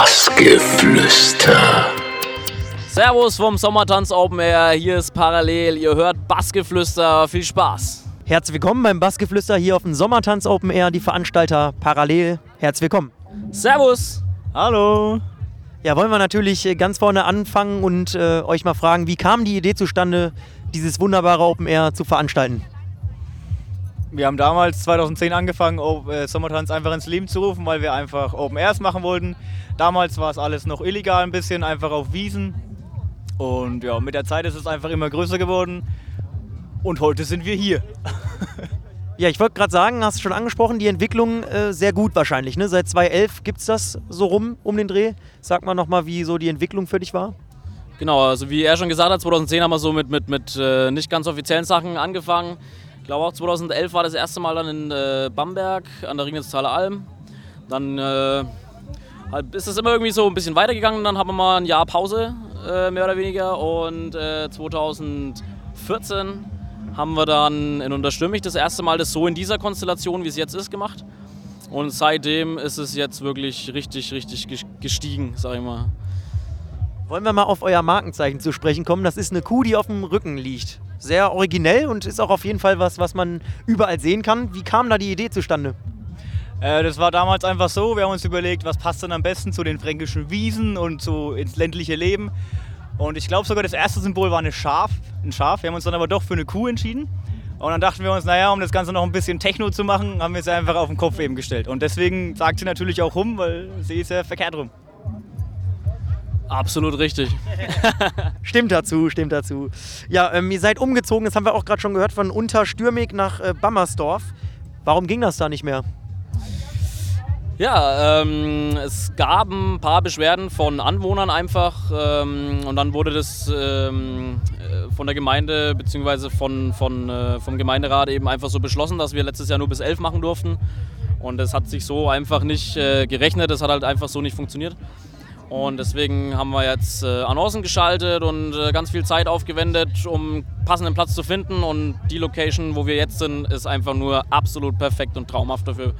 Bassgeflüster. Servus vom Sommertanz Open Air. Hier ist parallel. Ihr hört Bassgeflüster. Viel Spaß. Herzlich willkommen beim Bassgeflüster hier auf dem Sommertanz Open Air. Die Veranstalter parallel. Herzlich willkommen. Servus. Hallo. Ja, wollen wir natürlich äh, ganz vorne anfangen und äh, euch mal fragen, wie kam die Idee zustande, dieses wunderbare Open Air zu veranstalten? Wir haben damals 2010 angefangen, äh, Sommertanz einfach ins Leben zu rufen, weil wir einfach Open Airs machen wollten. Damals war es alles noch illegal ein bisschen, einfach auf Wiesen. Und ja, mit der Zeit ist es einfach immer größer geworden. Und heute sind wir hier. ja, ich wollte gerade sagen, hast du schon angesprochen, die Entwicklung äh, sehr gut wahrscheinlich. Ne? Seit 2011 gibt es das so rum um den Dreh. Sag mal nochmal, wie so die Entwicklung für dich war. Genau, also wie er schon gesagt hat, 2010 haben wir so mit, mit, mit äh, nicht ganz offiziellen Sachen angefangen. Ich glaube auch 2011 war das erste Mal dann in äh, Bamberg an der Ringnitztaler Alm. Dann äh, halt ist es immer irgendwie so ein bisschen weitergegangen. Dann haben wir mal ein Jahr Pause, äh, mehr oder weniger. Und 2014 äh, haben wir dann in Unterstürmig das erste Mal das so in dieser Konstellation, wie es jetzt ist, gemacht. Und seitdem ist es jetzt wirklich richtig, richtig gestiegen, sag ich mal. Wollen wir mal auf euer Markenzeichen zu sprechen kommen? Das ist eine Kuh, die auf dem Rücken liegt sehr originell und ist auch auf jeden Fall was, was man überall sehen kann. Wie kam da die Idee zustande? Äh, das war damals einfach so, wir haben uns überlegt, was passt dann am besten zu den fränkischen Wiesen und so ins ländliche Leben. Und ich glaube sogar das erste Symbol war eine Schaf, ein Schaf. Wir haben uns dann aber doch für eine Kuh entschieden. Und dann dachten wir uns, naja, um das Ganze noch ein bisschen Techno zu machen, haben wir sie einfach auf den Kopf eben gestellt. Und deswegen sagt sie natürlich auch rum, weil sie ist ja verkehrt rum. Absolut richtig. stimmt dazu, stimmt dazu. Ja, ähm, ihr seid umgezogen, das haben wir auch gerade schon gehört, von Unterstürmig nach äh, Bammersdorf. Warum ging das da nicht mehr? Ja, ähm, es gab ein paar Beschwerden von Anwohnern einfach ähm, und dann wurde das ähm, äh, von der Gemeinde bzw. Von, von, äh, vom Gemeinderat eben einfach so beschlossen, dass wir letztes Jahr nur bis elf machen durften und es hat sich so einfach nicht äh, gerechnet, es hat halt einfach so nicht funktioniert. Und deswegen haben wir jetzt äh, Annoncen geschaltet und äh, ganz viel Zeit aufgewendet, um passenden Platz zu finden. Und die Location, wo wir jetzt sind, ist einfach nur absolut perfekt und traumhaft dafür.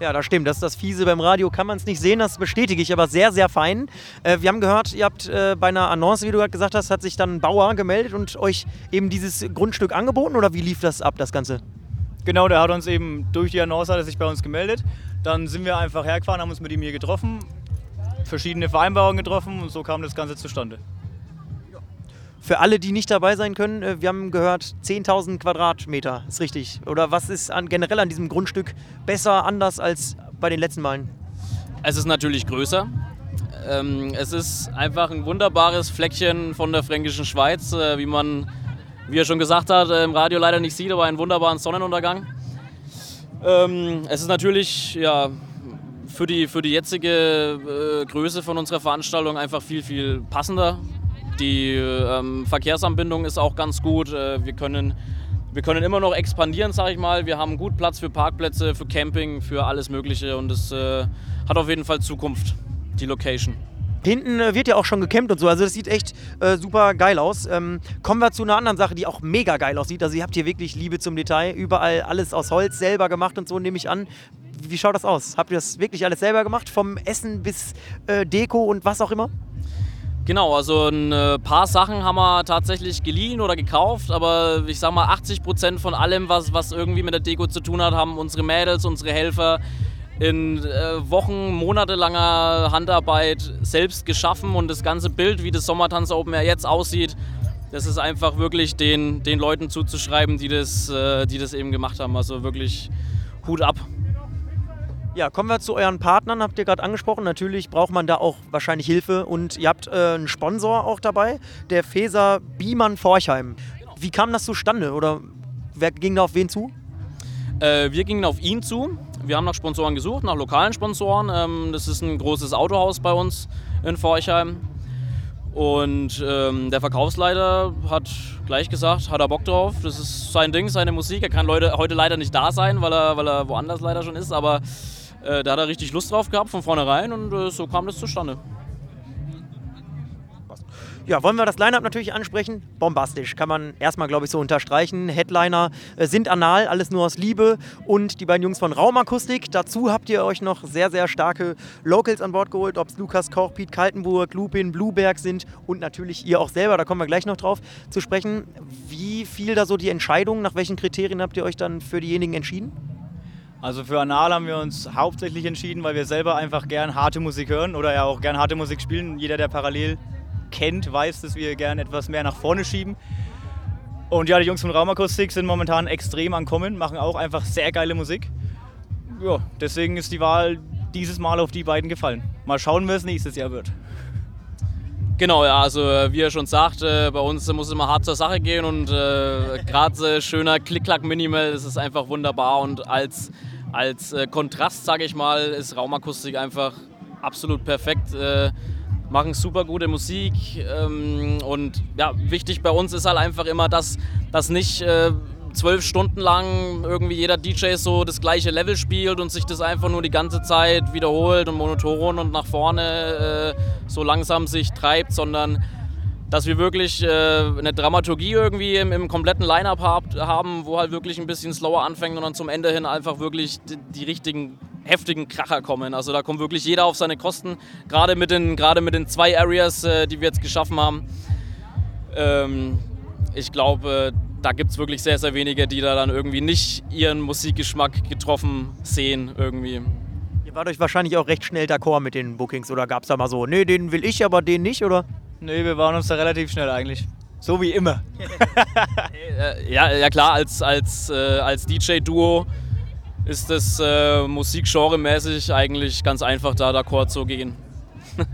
Ja, das stimmt. Das ist das Fiese beim Radio, kann man es nicht sehen, das bestätige ich aber sehr, sehr fein. Äh, wir haben gehört, ihr habt äh, bei einer Annonce, wie du gerade gesagt hast, hat sich dann ein Bauer gemeldet und euch eben dieses Grundstück angeboten oder wie lief das ab, das Ganze? Genau, der hat uns eben durch die Annonce hat er sich bei uns gemeldet. Dann sind wir einfach hergefahren, haben uns mit ihm hier getroffen, verschiedene Vereinbarungen getroffen und so kam das Ganze zustande. Für alle, die nicht dabei sein können, äh, wir haben gehört 10.000 Quadratmeter, ist richtig. Oder was ist an, generell an diesem Grundstück besser, anders als bei den letzten Malen? Es ist natürlich größer. Ähm, es ist einfach ein wunderbares Fleckchen von der fränkischen Schweiz, äh, wie man, wie er schon gesagt hat, äh, im Radio leider nicht sieht, aber einen wunderbaren Sonnenuntergang. Ähm, es ist natürlich ja, für die, für die jetzige äh, Größe von unserer Veranstaltung einfach viel, viel passender. Die ähm, Verkehrsanbindung ist auch ganz gut. Äh, wir, können, wir können immer noch expandieren, sage ich mal. Wir haben gut Platz für Parkplätze, für Camping, für alles Mögliche und es äh, hat auf jeden Fall Zukunft, die Location. Hinten äh, wird ja auch schon gecampt und so, also das sieht echt äh, super geil aus. Ähm, kommen wir zu einer anderen Sache, die auch mega geil aussieht. Also ihr habt hier wirklich Liebe zum Detail, überall alles aus Holz selber gemacht und so, nehme ich an wie schaut das aus? Habt ihr das wirklich alles selber gemacht? Vom Essen bis äh, Deko und was auch immer? Genau, also ein äh, paar Sachen haben wir tatsächlich geliehen oder gekauft, aber ich sag mal 80 Prozent von allem, was, was irgendwie mit der Deko zu tun hat, haben unsere Mädels, unsere Helfer in äh, Wochen, monatelanger Handarbeit selbst geschaffen und das ganze Bild, wie das Sommertanz Open Air jetzt aussieht, das ist einfach wirklich den, den Leuten zuzuschreiben, die das, äh, die das eben gemacht haben. Also wirklich Hut ab. Ja, kommen wir zu euren Partnern, habt ihr gerade angesprochen. Natürlich braucht man da auch wahrscheinlich Hilfe und ihr habt äh, einen Sponsor auch dabei, der Feser Biemann Forchheim. Wie kam das zustande oder wer ging da auf wen zu? Äh, wir gingen auf ihn zu. Wir haben nach Sponsoren gesucht, nach lokalen Sponsoren. Ähm, das ist ein großes Autohaus bei uns in Forchheim. Und ähm, der Verkaufsleiter hat gleich gesagt, hat er Bock drauf. Das ist sein Ding, seine Musik. Er kann Leute, heute leider nicht da sein, weil er, weil er woanders leider schon ist. Aber äh, da hat er richtig Lust drauf gehabt von vornherein und äh, so kam das zustande. Ja, wollen wir das Line-Up natürlich ansprechen? Bombastisch, kann man erstmal, glaube ich, so unterstreichen. Headliner äh, sind anal, alles nur aus Liebe und die beiden Jungs von Raumakustik. Dazu habt ihr euch noch sehr, sehr starke Locals an Bord geholt, ob es Lukas Koch, Piet Kaltenburg, Lupin, Blueberg sind und natürlich ihr auch selber, da kommen wir gleich noch drauf zu sprechen. Wie fiel da so die Entscheidung? Nach welchen Kriterien habt ihr euch dann für diejenigen entschieden? Also für Anal haben wir uns hauptsächlich entschieden, weil wir selber einfach gern harte Musik hören oder ja auch gern harte Musik spielen. Jeder, der parallel kennt, weiß, dass wir gerne etwas mehr nach vorne schieben. Und ja, die Jungs von Raumakustik sind momentan extrem ankommen, machen auch einfach sehr geile Musik. Ja, deswegen ist die Wahl dieses Mal auf die beiden gefallen. Mal schauen, wer es nächstes Jahr wird. Genau, ja, also äh, wie er schon sagt, äh, bei uns muss es immer hart zur Sache gehen und äh, gerade äh, schöner Klick-Klack-Minimal, das ist einfach wunderbar und als, als äh, Kontrast, sage ich mal, ist Raumakustik einfach absolut perfekt. Äh, machen super gute Musik ähm, und ja, wichtig bei uns ist halt einfach immer, dass das nicht äh, zwölf Stunden lang irgendwie jeder DJ so das gleiche Level spielt und sich das einfach nur die ganze Zeit wiederholt und monoton und nach vorne äh, so langsam sich treibt, sondern dass wir wirklich äh, eine Dramaturgie irgendwie im, im kompletten Line-Up hab, haben, wo halt wirklich ein bisschen slower anfängt und dann zum Ende hin einfach wirklich die, die richtigen heftigen Kracher kommen. Also da kommt wirklich jeder auf seine Kosten, gerade mit den, gerade mit den zwei Areas, äh, die wir jetzt geschaffen haben. Ähm, ich glaube, äh, da gibt es wirklich sehr, sehr wenige, die da dann irgendwie nicht ihren Musikgeschmack getroffen sehen irgendwie. Ihr wart euch wahrscheinlich auch recht schnell d'accord mit den Bookings oder gab es da mal so, nee, den will ich, aber den nicht, oder? Nee, wir waren uns da relativ schnell eigentlich. So wie immer. Äh, ja, ja klar, als, als, äh, als DJ-Duo ist das äh, musikgenremäßig eigentlich ganz einfach, da d'accord zu gehen.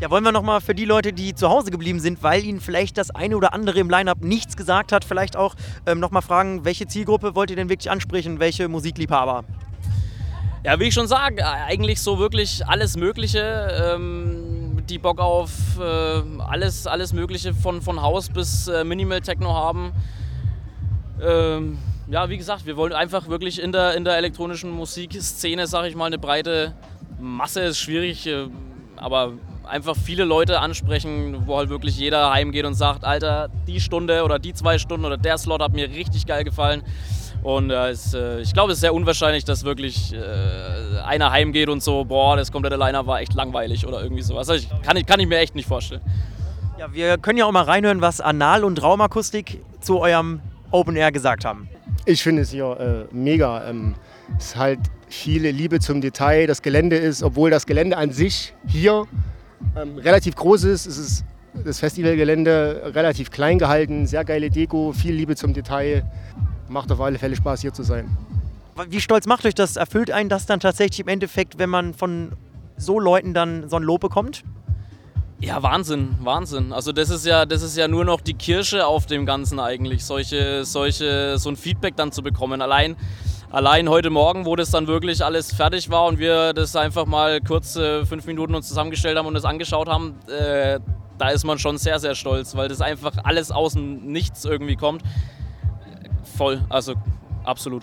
Ja, wollen wir nochmal für die Leute, die zu Hause geblieben sind, weil ihnen vielleicht das eine oder andere im Line-Up nichts gesagt hat, vielleicht auch ähm, nochmal fragen, welche Zielgruppe wollt ihr denn wirklich ansprechen, welche Musikliebhaber? Ja, wie ich schon sage, eigentlich so wirklich alles Mögliche. Ähm, die Bock auf äh, alles, alles Mögliche von, von Haus bis äh, Minimal Techno haben. Ähm, ja, wie gesagt, wir wollen einfach wirklich in der, in der elektronischen Musikszene, sag ich mal, eine breite Masse ist schwierig, äh, aber einfach viele Leute ansprechen, wo halt wirklich jeder heimgeht und sagt, Alter, die Stunde oder die zwei Stunden oder der Slot hat mir richtig geil gefallen. Und äh, es, äh, ich glaube, es ist sehr unwahrscheinlich, dass wirklich äh, einer heimgeht und so, boah, das komplette Liner war echt langweilig oder irgendwie sowas. Also ich, kann, ich, kann ich mir echt nicht vorstellen. Ja, wir können ja auch mal reinhören, was Anal und Raumakustik zu eurem Open Air gesagt haben. Ich finde es hier äh, mega. Ähm, es ist halt viele Liebe zum Detail. Das Gelände ist, obwohl das Gelände an sich hier ähm, relativ groß ist, ist es das Festivalgelände relativ klein gehalten, sehr geile Deko, viel Liebe zum Detail. Macht auf alle Fälle Spaß hier zu sein. Wie stolz macht euch das? Erfüllt einen das dann tatsächlich im Endeffekt, wenn man von so Leuten dann so ein Lob bekommt? Ja, Wahnsinn, Wahnsinn. Also das ist ja, das ist ja nur noch die Kirsche auf dem Ganzen eigentlich, solche, solche, so ein Feedback dann zu bekommen. Allein, allein heute Morgen, wo das dann wirklich alles fertig war und wir das einfach mal kurz äh, fünf Minuten uns zusammengestellt haben und das angeschaut haben, äh, da ist man schon sehr, sehr stolz, weil das einfach alles aus dem Nichts irgendwie kommt. Voll, also absolut.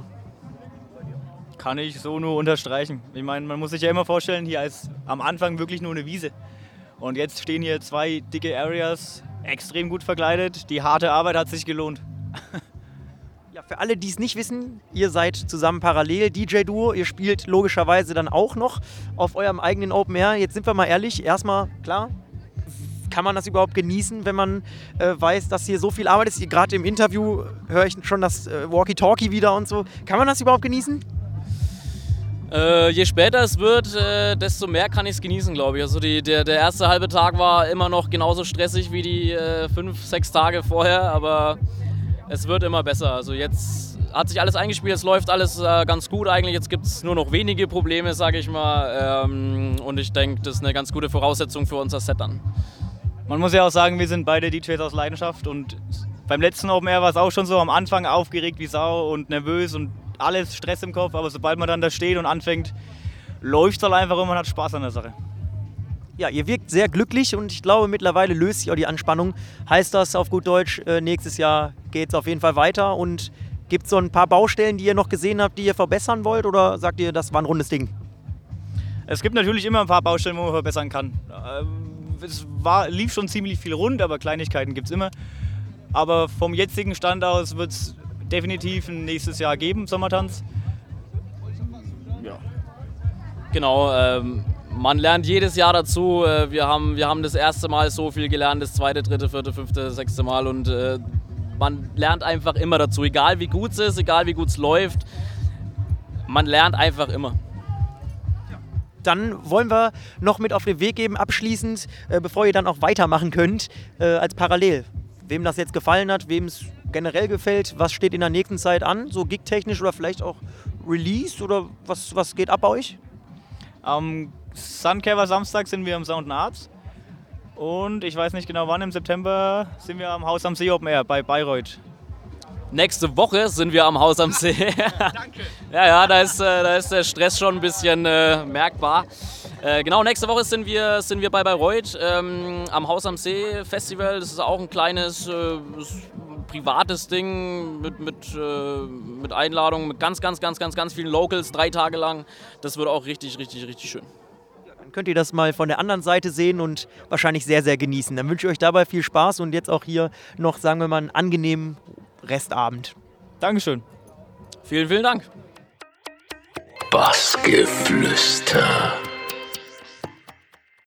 Kann ich so nur unterstreichen. Ich meine, man muss sich ja immer vorstellen, hier ist am Anfang wirklich nur eine Wiese. Und jetzt stehen hier zwei dicke Areas, extrem gut verkleidet. Die harte Arbeit hat sich gelohnt. Ja, für alle, die es nicht wissen, ihr seid zusammen parallel DJ-Duo. Ihr spielt logischerweise dann auch noch auf eurem eigenen Open Air. Jetzt sind wir mal ehrlich, erstmal, klar, kann man das überhaupt genießen, wenn man äh, weiß, dass hier so viel Arbeit ist? Gerade im Interview höre ich schon das äh, Walkie-Talkie wieder und so. Kann man das überhaupt genießen? Äh, je später es wird, äh, desto mehr kann ich es genießen, glaube ich. Also die, der, der erste halbe Tag war immer noch genauso stressig wie die äh, fünf, sechs Tage vorher, aber es wird immer besser. Also jetzt hat sich alles eingespielt, es läuft alles äh, ganz gut eigentlich. Jetzt gibt es nur noch wenige Probleme, sage ich mal. Ähm, und ich denke, das ist eine ganz gute Voraussetzung für unser Set dann. Man muss ja auch sagen, wir sind beide DJs aus Leidenschaft und beim letzten Open Air war es auch schon so am Anfang aufgeregt wie Sau und nervös und alles Stress im Kopf, aber sobald man dann da steht und anfängt, läuft es halt einfach und man hat Spaß an der Sache. Ja, ihr wirkt sehr glücklich und ich glaube, mittlerweile löst sich auch die Anspannung. Heißt das auf gut Deutsch, äh, nächstes Jahr geht es auf jeden Fall weiter und gibt es so ein paar Baustellen, die ihr noch gesehen habt, die ihr verbessern wollt oder sagt ihr, das war ein rundes Ding? Es gibt natürlich immer ein paar Baustellen, wo man verbessern kann. Es war, lief schon ziemlich viel rund, aber Kleinigkeiten gibt es immer. Aber vom jetzigen Stand aus wird es definitiv ein nächstes Jahr geben, Sommertanz. Ja. Genau, ähm, man lernt jedes Jahr dazu. Äh, wir, haben, wir haben das erste Mal so viel gelernt, das zweite, dritte, vierte, fünfte, sechste Mal und äh, man lernt einfach immer dazu. Egal wie gut es ist, egal wie gut es läuft, man lernt einfach immer. Dann wollen wir noch mit auf den Weg geben, abschließend, äh, bevor ihr dann auch weitermachen könnt, äh, als Parallel. Wem das jetzt gefallen hat, wem es generell gefällt, was steht in der nächsten Zeit an, so gigtechnisch oder vielleicht auch Release oder was, was geht ab bei euch? Am Suncaver Samstag sind wir im Sound Arts. Und ich weiß nicht genau wann, im September sind wir am Haus am See Open Air bei Bayreuth. Nächste Woche sind wir am Haus am See. Danke. ja, ja, da ist, äh, da ist der Stress schon ein bisschen äh, merkbar. Äh, genau, nächste Woche sind wir, sind wir bei Bayreuth ähm, am Haus am See Festival. Das ist auch ein kleines äh, privates Ding mit, mit, äh, mit Einladungen, mit ganz, ganz, ganz, ganz, ganz vielen Locals, drei Tage lang. Das wird auch richtig, richtig, richtig schön. Könnt ihr das mal von der anderen Seite sehen und wahrscheinlich sehr, sehr genießen. Dann wünsche ich euch dabei viel Spaß und jetzt auch hier noch, sagen wir mal, einen angenehmen Restabend. Dankeschön. Vielen, vielen Dank. Bassgeflüster.